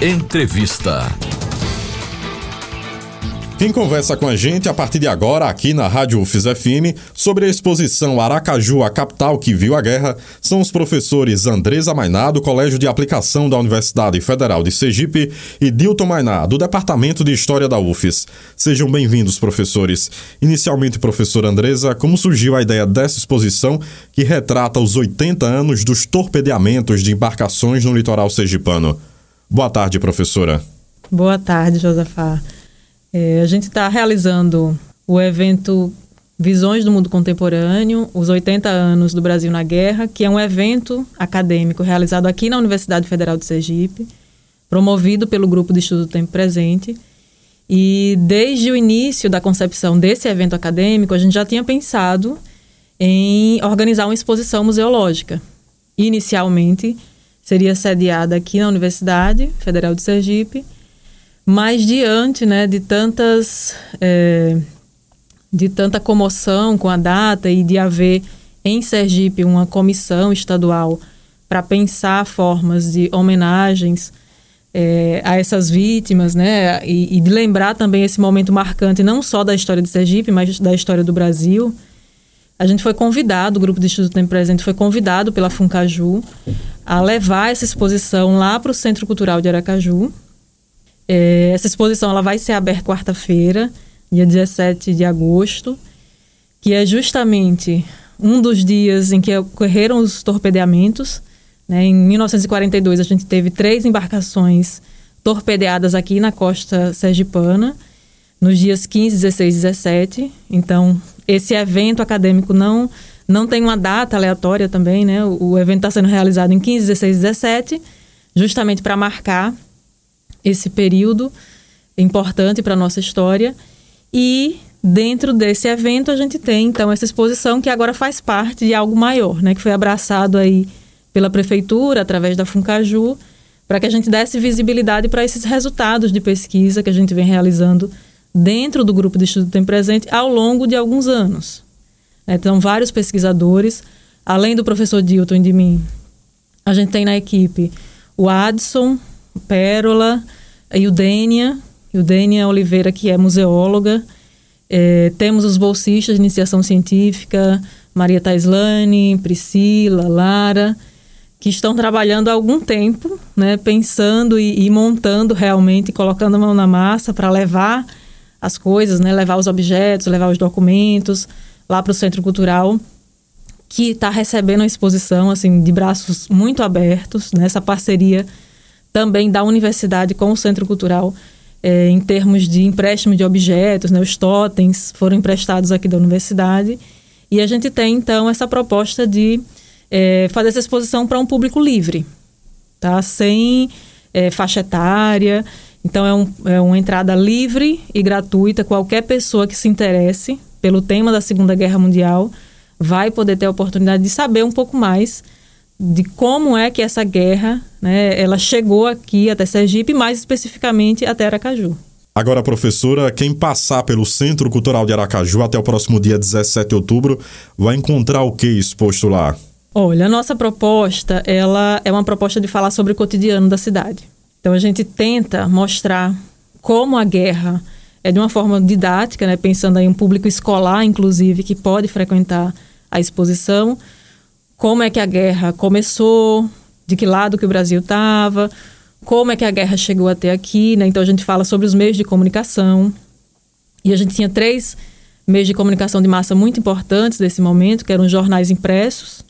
Entrevista. Quem conversa com a gente a partir de agora aqui na Rádio UFES FM sobre a exposição Aracaju, a capital que viu a guerra, são os professores Andresa Mainá, do Colégio de Aplicação da Universidade Federal de Sergipe, e Dilton Mainá, do Departamento de História da UFES. Sejam bem-vindos, professores. Inicialmente, professor Andresa, como surgiu a ideia dessa exposição que retrata os 80 anos dos torpedeamentos de embarcações no litoral sergipano? Boa tarde, professora. Boa tarde, Josafá. É, a gente está realizando o evento Visões do Mundo Contemporâneo, os 80 anos do Brasil na Guerra, que é um evento acadêmico realizado aqui na Universidade Federal de Sergipe, promovido pelo Grupo de Estudo do Tempo Presente. E desde o início da concepção desse evento acadêmico, a gente já tinha pensado em organizar uma exposição museológica. Inicialmente, seria sediada aqui na Universidade Federal de Sergipe, mas diante né, de tantas é, de tanta comoção com a data e de haver em Sergipe uma comissão estadual para pensar formas de homenagens é, a essas vítimas, né, e, e, de lembrar também esse momento marcante não só da história de Sergipe, mas da história do Brasil. A gente foi convidado, o grupo de estudo Tempo Presente foi convidado pela Funcaju a levar essa exposição lá para o Centro Cultural de Aracaju, é, essa exposição ela vai ser aberta quarta-feira, dia 17 de agosto, que é justamente um dos dias em que ocorreram os torpedeamentos. Né? Em 1942, a gente teve três embarcações torpedeadas aqui na costa sergipana, nos dias 15, 16 e 17. Então, esse evento acadêmico não, não tem uma data aleatória também, né? O, o evento está sendo realizado em 15, 16 e 17, justamente para marcar esse período importante para a nossa história. E dentro desse evento a gente tem então essa exposição que agora faz parte de algo maior, né, que foi abraçado aí pela prefeitura através da Funcaju, para que a gente desse visibilidade para esses resultados de pesquisa que a gente vem realizando dentro do grupo de estudo Tempo Presente ao longo de alguns anos. Então, vários pesquisadores, além do professor Dilton e de mim, a gente tem na equipe o Adson, Pérola, a Eudênia, Eudênia Oliveira, que é museóloga. É, temos os bolsistas de iniciação científica, Maria Taislane, Priscila, Lara, que estão trabalhando há algum tempo, né, pensando e, e montando realmente, colocando a mão na massa para levar as coisas, né, levar os objetos, levar os documentos lá para o Centro Cultural, que está recebendo a exposição assim de braços muito abertos, nessa né, parceria também da universidade com o Centro Cultural é, em termos de empréstimo de objetos, né, os totens foram emprestados aqui da universidade. E a gente tem, então, essa proposta de é, fazer essa exposição para um público livre, tá? sem é, faixa etária. Então, é, um, é uma entrada livre e gratuita. Qualquer pessoa que se interesse pelo tema da Segunda Guerra Mundial vai poder ter a oportunidade de saber um pouco mais de como é que essa guerra, né, ela chegou aqui até Sergipe, mais especificamente até Aracaju. Agora, professora, quem passar pelo Centro Cultural de Aracaju até o próximo dia 17 de outubro vai encontrar o que exposto lá? Olha, a nossa proposta, ela é uma proposta de falar sobre o cotidiano da cidade. Então a gente tenta mostrar como a guerra é de uma forma didática, né, pensando em um público escolar, inclusive, que pode frequentar a exposição, como é que a guerra começou, de que lado que o Brasil estava, como é que a guerra chegou até aqui, né? Então a gente fala sobre os meios de comunicação. E a gente tinha três meios de comunicação de massa muito importantes nesse momento, que eram os jornais impressos,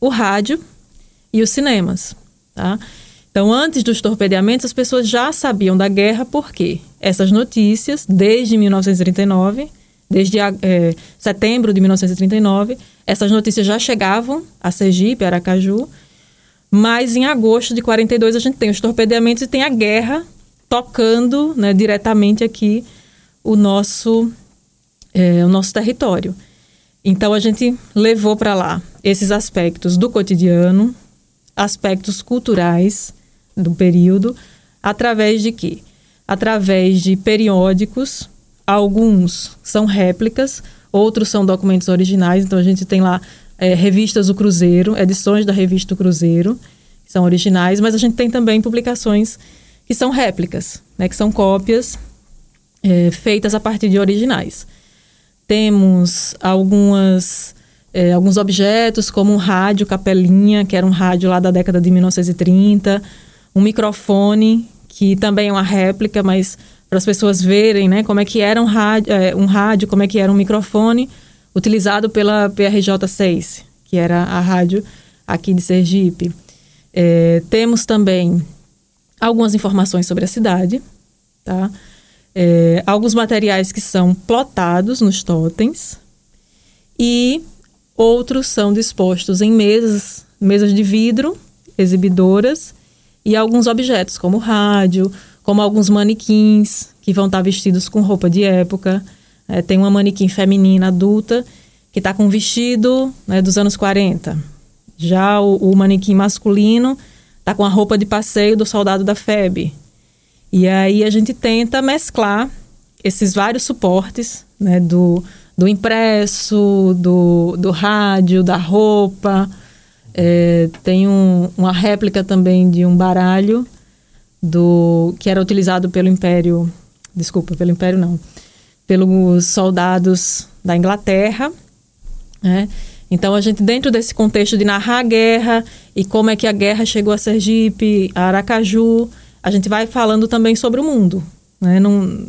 o rádio e os cinemas, tá? Então, antes dos torpedeamentos, as pessoas já sabiam da guerra porque essas notícias, desde 1939, desde é, setembro de 1939, essas notícias já chegavam a Sergipe, Aracaju, mas em agosto de 42 a gente tem os torpedeamentos e tem a guerra tocando né, diretamente aqui o nosso, é, o nosso território. Então a gente levou para lá esses aspectos do cotidiano, aspectos culturais do período, através de quê? Através de periódicos, alguns são réplicas, outros são documentos originais. Então a gente tem lá é, revistas do Cruzeiro, edições da revista do Cruzeiro, que são originais, mas a gente tem também publicações que são réplicas, né, que são cópias é, feitas a partir de originais. Temos algumas é, alguns objetos, como um rádio capelinha, que era um rádio lá da década de 1930, um microfone, que também é uma réplica, mas para as pessoas verem né, como é que era um rádio, é, um rádio, como é que era um microfone, utilizado pela PRJ6, que era a rádio aqui de Sergipe. É, temos também algumas informações sobre a cidade, tá? É, alguns materiais que são plotados nos totens e outros são dispostos em mesas, mesas de vidro, exibidoras e alguns objetos como rádio, como alguns manequins que vão estar vestidos com roupa de época. É, tem uma manequim feminina adulta que está com vestido né, dos anos 40. Já o, o manequim masculino está com a roupa de passeio do soldado da FEB. E aí a gente tenta mesclar esses vários suportes, né, do, do impresso, do, do rádio, da roupa. É, tem um, uma réplica também de um baralho do que era utilizado pelo Império, desculpa, pelo Império não, pelos soldados da Inglaterra, né? Então a gente dentro desse contexto de narrar a guerra e como é que a guerra chegou a Sergipe, a Aracaju, a gente vai falando também sobre o mundo, né? Não,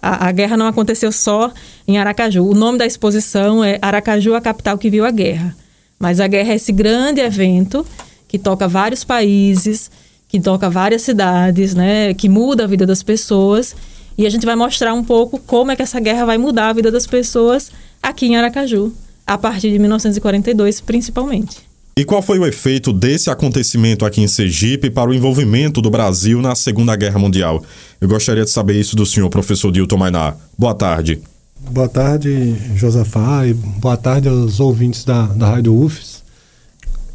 a, a, guerra não aconteceu só em Aracaju. O nome da exposição é Aracaju, a capital que viu a guerra. Mas a guerra é esse grande evento que toca vários países, que toca várias cidades, né? Que muda a vida das pessoas e a gente vai mostrar um pouco como é que essa guerra vai mudar a vida das pessoas aqui em Aracaju, a partir de 1942, principalmente. E qual foi o efeito desse acontecimento aqui em Sergipe para o envolvimento do Brasil na Segunda Guerra Mundial? Eu gostaria de saber isso do senhor, professor Dilton Mainá. Boa tarde. Boa tarde, Josafá, e boa tarde aos ouvintes da, da Rádio UFES.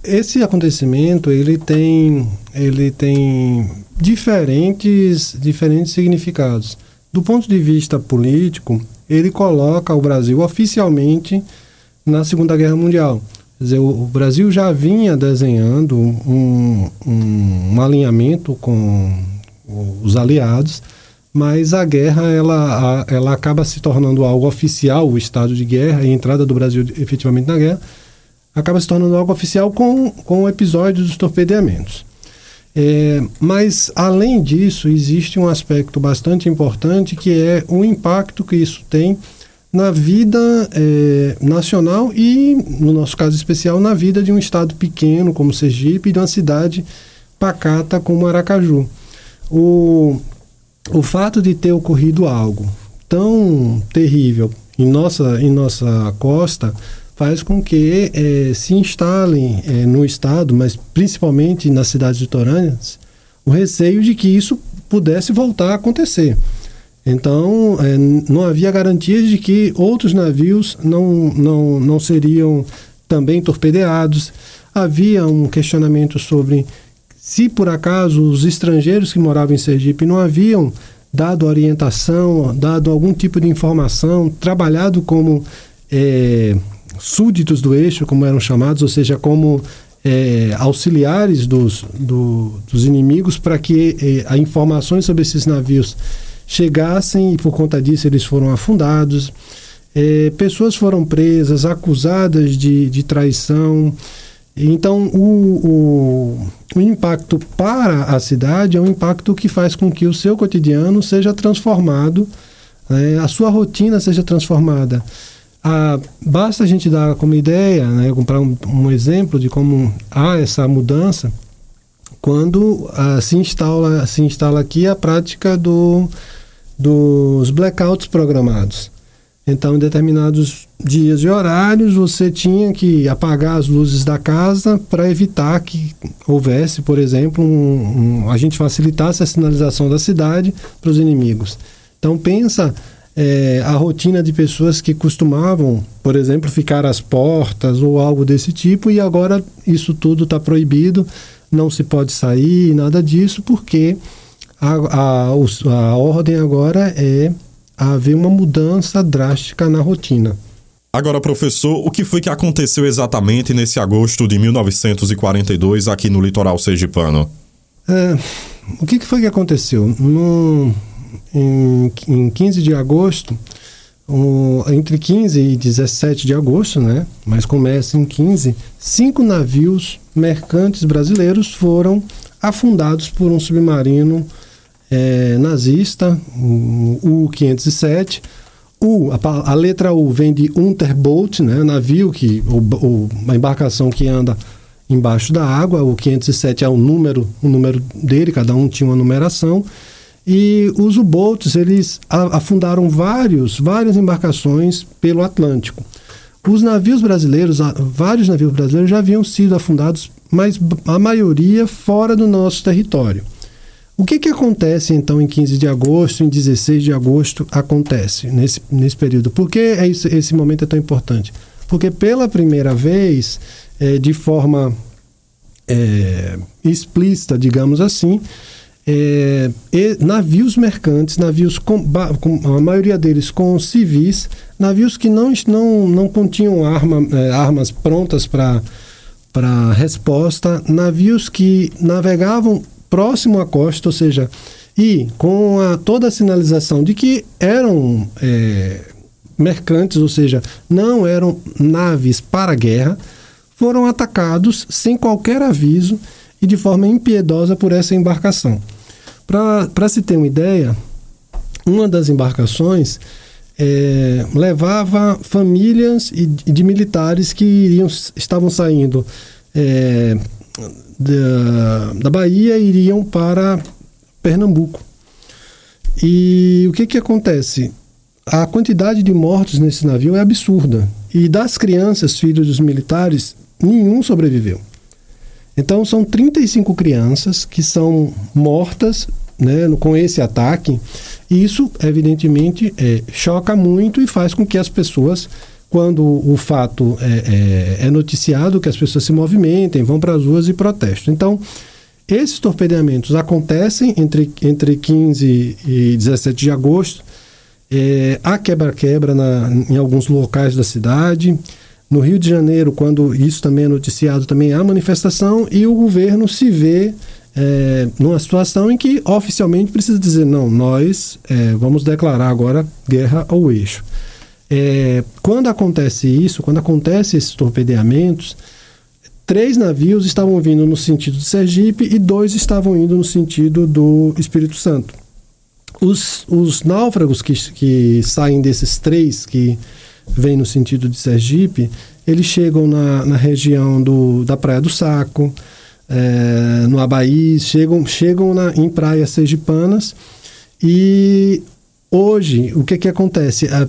Esse acontecimento, ele tem, ele tem diferentes, diferentes significados. Do ponto de vista político, ele coloca o Brasil oficialmente na Segunda Guerra Mundial. Quer dizer, o, Brasil já vinha desenhando um, um, um alinhamento com os aliados, mas a guerra ela, ela acaba se tornando algo oficial, o estado de guerra e a entrada do Brasil efetivamente na guerra, acaba se tornando algo oficial com, com o episódio dos torpedeamentos. É, mas, além disso, existe um aspecto bastante importante que é o impacto que isso tem na vida é, nacional e, no nosso caso especial, na vida de um estado pequeno como Sergipe e de uma cidade pacata como Aracaju. O, o fato de ter ocorrido algo tão terrível em nossa, em nossa costa faz com que é, se instalem é, no Estado, mas principalmente nas cidades litorâneas, o receio de que isso pudesse voltar a acontecer. Então, é, não havia garantias de que outros navios não, não, não seriam também torpedeados. Havia um questionamento sobre se por acaso os estrangeiros que moravam em Sergipe não haviam dado orientação, dado algum tipo de informação, trabalhado como é, súditos do eixo, como eram chamados, ou seja, como é, auxiliares dos, do, dos inimigos para que é, informações sobre esses navios chegassem e por conta disso eles foram afundados. É, pessoas foram presas, acusadas de, de traição. Então, o, o, o, impacto para a cidade é um impacto que faz com que o seu cotidiano seja transformado, né, a sua rotina seja transformada. Ah, basta a gente dar como ideia, né, comprar um, um, exemplo de como há essa mudança quando ah, se, instala, se instala aqui a prática do, dos blackouts programados. Então, em determinados dias e horários, você tinha que apagar as luzes da casa para evitar que houvesse, por exemplo, um, um, a gente facilitasse a sinalização da cidade para os inimigos. Então, pensa é, a rotina de pessoas que costumavam, por exemplo, ficar às portas ou algo desse tipo, e agora isso tudo está proibido, não se pode sair, nada disso, porque a, a, a ordem agora é haver uma mudança drástica na rotina. Agora, professor, o que foi que aconteceu exatamente nesse agosto de 1942 aqui no litoral sergipano? É, o que, foi que aconteceu? No, em, em 15 de agosto, entre 15 e 17 de agosto, né? Mas começa em 15, cinco navios mercantes brasileiros foram afundados por um submarino é, nazista, o U-507. U, a, a, letra U vem de Unterboot, né? Navio que ou uma embarcação que anda embaixo da água. O 507 é o número, o número dele, cada um tinha uma numeração. E os U-boats, eles afundaram vários, várias embarcações pelo Atlântico. Os navios brasileiros, vários navios brasileiros já haviam sido afundados, mas a maioria fora do nosso território. O que, que acontece então em 15 de agosto, em 16 de agosto acontece nesse, nesse período? Por que é isso, esse momento é tão importante? Porque pela primeira vez, é, de forma é, explícita, digamos assim, é, navios mercantes, navios com, com, a maioria deles com civis, navios que não, não, não continham arma, é, armas prontas para resposta, navios que navegavam próximo à costa, ou seja, e com a, toda a sinalização de que eram é, mercantes, ou seja, não eram naves para guerra, foram atacados sem qualquer aviso e de forma impiedosa por essa embarcação. Para se ter uma ideia, uma das embarcações é, levava famílias de militares que iriam, estavam saindo é, da, da Bahia iriam para Pernambuco. E o que, que acontece? A quantidade de mortos nesse navio é absurda. E das crianças, filhos dos militares, nenhum sobreviveu. Então são 35 crianças que são mortas né, com esse ataque. Isso, evidentemente, é, choca muito e faz com que as pessoas, quando o fato é, é, é noticiado, que as pessoas se movimentem, vão para as ruas e protestam. Então, esses torpedeamentos acontecem entre, entre 15 e 17 de agosto. É, há quebra-quebra em alguns locais da cidade. No Rio de Janeiro, quando isso também é noticiado, também há manifestação e o governo se vê é, numa situação em que oficialmente precisa dizer: não, nós é, vamos declarar agora guerra ao eixo. É, quando acontece isso, quando acontece esses torpedeamentos, três navios estavam vindo no sentido de Sergipe e dois estavam indo no sentido do Espírito Santo. Os, os náufragos que, que saem desses três que vem no sentido de Sergipe, eles chegam na, na região do, da Praia do Saco, é, no Abaí, chegam, chegam na, em praias sergipanas e hoje o que, que acontece? A,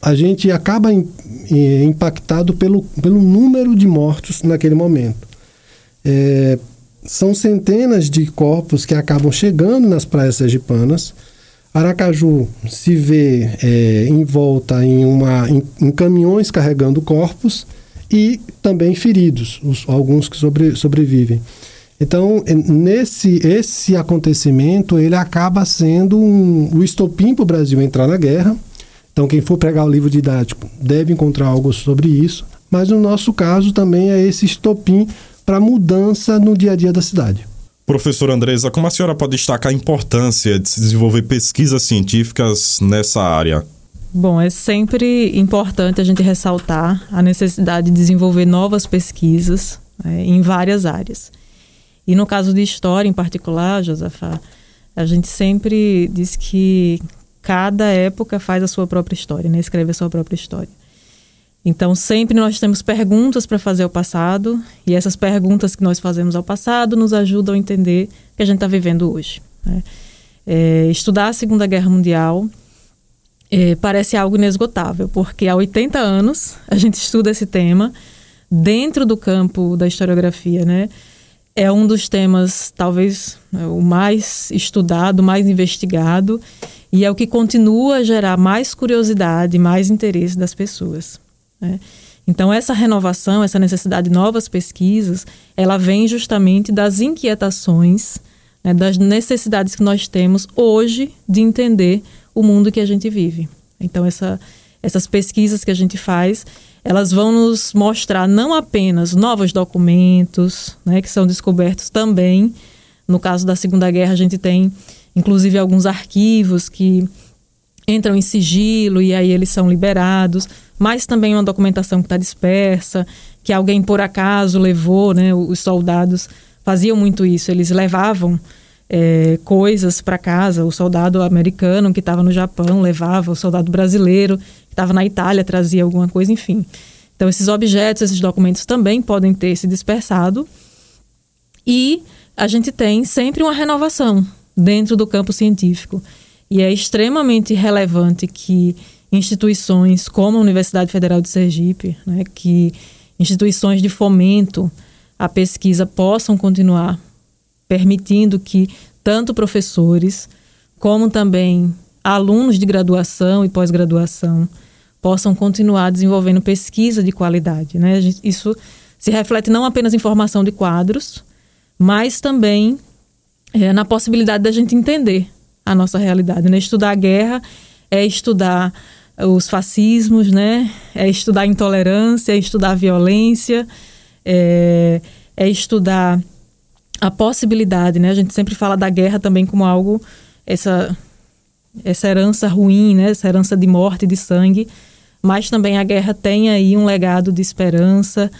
a gente acaba impactado pelo, pelo número de mortos naquele momento. É, são centenas de corpos que acabam chegando nas praias sergipanas, Aracaju se vê é, em volta em, uma, em, em, caminhões carregando corpos e também feridos, os, alguns que sobre, sobrevivem. Então, nesse esse acontecimento, ele acaba sendo um, o estopim para o Brasil entrar na guerra. Então, quem for pegar o livro didático deve encontrar algo sobre isso. Mas no nosso caso também é esse estopim para mudança no dia a dia da cidade. Professor Andresa, como a senhora pode destacar a importância de se desenvolver pesquisas científicas nessa área? Bom, é sempre importante a gente ressaltar a necessidade de desenvolver novas pesquisas é, em várias áreas. E no caso de história em particular, Josafá, a gente sempre diz que cada época faz a sua própria história, né? escreve a sua própria história. Então, sempre nós temos perguntas para fazer ao passado, e essas perguntas que nós fazemos ao passado nos ajudam a entender o que a gente está vivendo hoje. Né? É, estudar a Segunda Guerra Mundial é, parece algo inesgotável, porque há 80 anos a gente estuda esse tema dentro do campo da historiografia, né? É um dos temas, talvez, né, o mais estudado, mais investigado, e é o que continua a gerar mais curiosidade, mais interesse das pessoas. Né? Então, essa renovação, essa necessidade de novas pesquisas, ela vem justamente das inquietações, né, das necessidades que nós temos hoje de entender o mundo que a gente vive. Então, essa, essas pesquisas que a gente faz, elas vão nos mostrar não apenas novos documentos, né, que são descobertos também No caso da Segunda Guerra, a gente tem, inclusive, alguns arquivos que entram em sigilo e aí eles são liberados, mas também uma documentação que está dispersa, que alguém por acaso levou, né? Os soldados faziam muito isso, eles levavam é, coisas para casa. O soldado americano que estava no Japão levava, o soldado brasileiro estava na Itália trazia alguma coisa, enfim. Então, esses objetos, esses documentos também podem ter se dispersado. E a gente tem sempre uma renovação dentro do campo científico. E é extremamente relevante que instituições como a Universidade Federal de Sergipe, né, que instituições de fomento à pesquisa possam continuar permitindo que tanto professores como também alunos de graduação e pós-graduação possam continuar desenvolvendo pesquisa de qualidade. Né? Isso se reflete não apenas em formação de quadros, mas também é, na possibilidade da gente entender a nossa realidade. Né? Estudar a guerra é estudar os fascismos, né? é estudar a intolerância, é estudar a violência, é, é estudar a possibilidade. Né? A gente sempre fala da guerra também como algo, essa, essa herança ruim, né? essa herança de morte, de sangue, mas também a guerra tem aí um legado de esperança,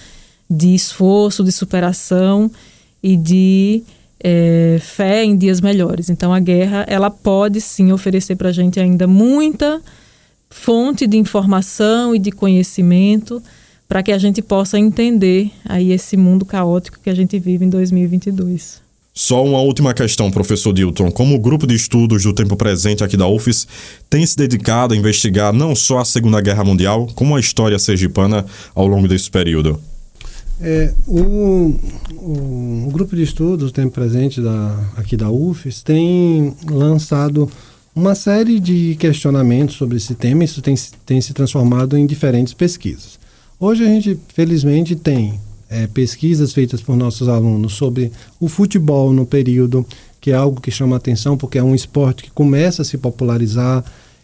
de esforço, de superação e de é, fé em dias melhores. Então a guerra ela pode sim oferecer para a gente ainda muita fonte de informação e de conhecimento para que a gente possa entender aí esse mundo caótico que a gente vive em 2022. Só uma última questão, professor Dilton. Como o grupo de estudos do tempo presente aqui da UFES tem se dedicado a investigar não só a Segunda Guerra Mundial, como a história sergipana ao longo desse período? É, o, o, o, grupo de estudos, tempo presente da, aqui da UFES, tem lançado uma série de questionamentos sobre esse tema. Isso tem, tem se transformado em diferentes pesquisas. Hoje a gente, felizmente, tem é, pesquisas feitas por nossos alunos sobre o futebol no período, que é algo que chama atenção porque é um esporte que começa a se popularizar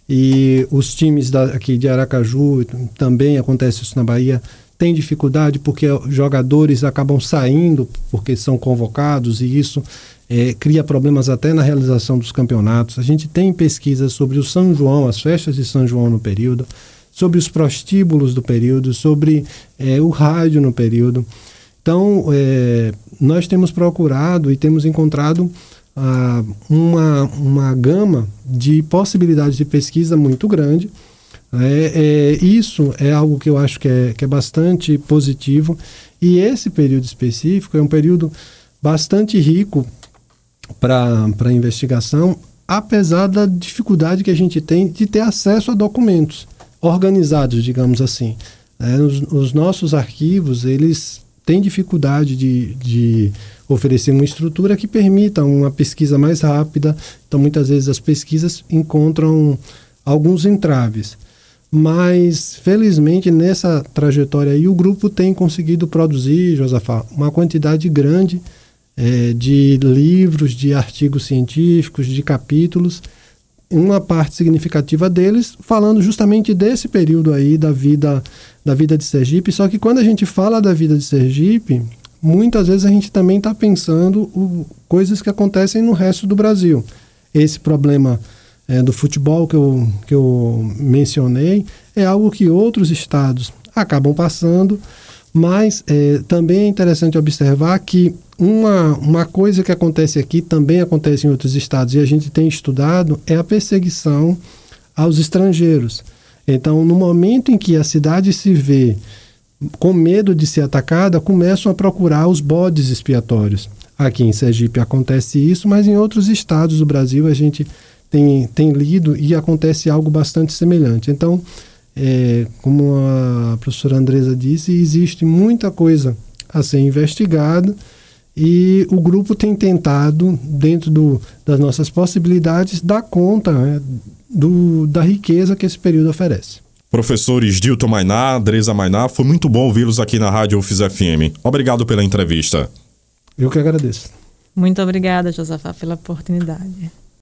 e os times da, aqui de Aracaju, também acontece isso na Bahia, tem dificuldade porque jogadores acabam saindo porque são convocados e isso é, cria problemas até na realização dos campeonatos. A gente tem pesquisas sobre o São João, as festas de São João no período, sobre os prostíbulos do período, sobre é, o rádio no período. Então, é, nós temos procurado e temos encontrado ah, uma, uma gama de possibilidades de pesquisa muito grande é, é, isso é algo que eu acho que é, que é bastante positivo. E esse período específico é um período bastante rico para investigação, apesar da dificuldade que a gente tem de ter acesso a documentos organizados, digamos assim. É, os, os, nossos arquivos, eles têm dificuldade de, de oferecer uma estrutura que permita uma pesquisa mais rápida. Então, muitas vezes, as pesquisas encontram alguns entraves. Mas, felizmente, nessa trajetória aí, o grupo tem conseguido produzir, Josafá, uma quantidade grande é, de livros, de artigos científicos, de capítulos, uma parte significativa deles falando justamente desse período aí da vida da vida de Sergipe. Só que quando a gente fala da vida de Sergipe, muitas vezes a gente também está pensando o, coisas que acontecem no resto do Brasil. Esse problema é, do futebol que eu, que eu mencionei é algo que outros estados acabam passando, mas é, também é interessante observar que uma, uma coisa que acontece aqui também acontece em outros estados e a gente tem estudado é a perseguição aos estrangeiros. Então, no momento em que a cidade se vê com medo de ser atacada, começam a procurar os bodes expiatórios. Aqui em Sergipe acontece isso, mas em outros estados do Brasil a gente tem, tem lido e acontece algo bastante semelhante. Então, é, como a professora Andresa disse, existe muita coisa a ser investigada e o grupo tem tentado, dentro do, das nossas possibilidades, dar conta né, do, da riqueza que esse período oferece. Professores Dilton Mainá, Andresa Mainá, foi muito bom ouvi-los aqui na Rádio UFIS FM. Obrigado pela entrevista. Eu que agradeço. Muito obrigada, Josafá, pela oportunidade.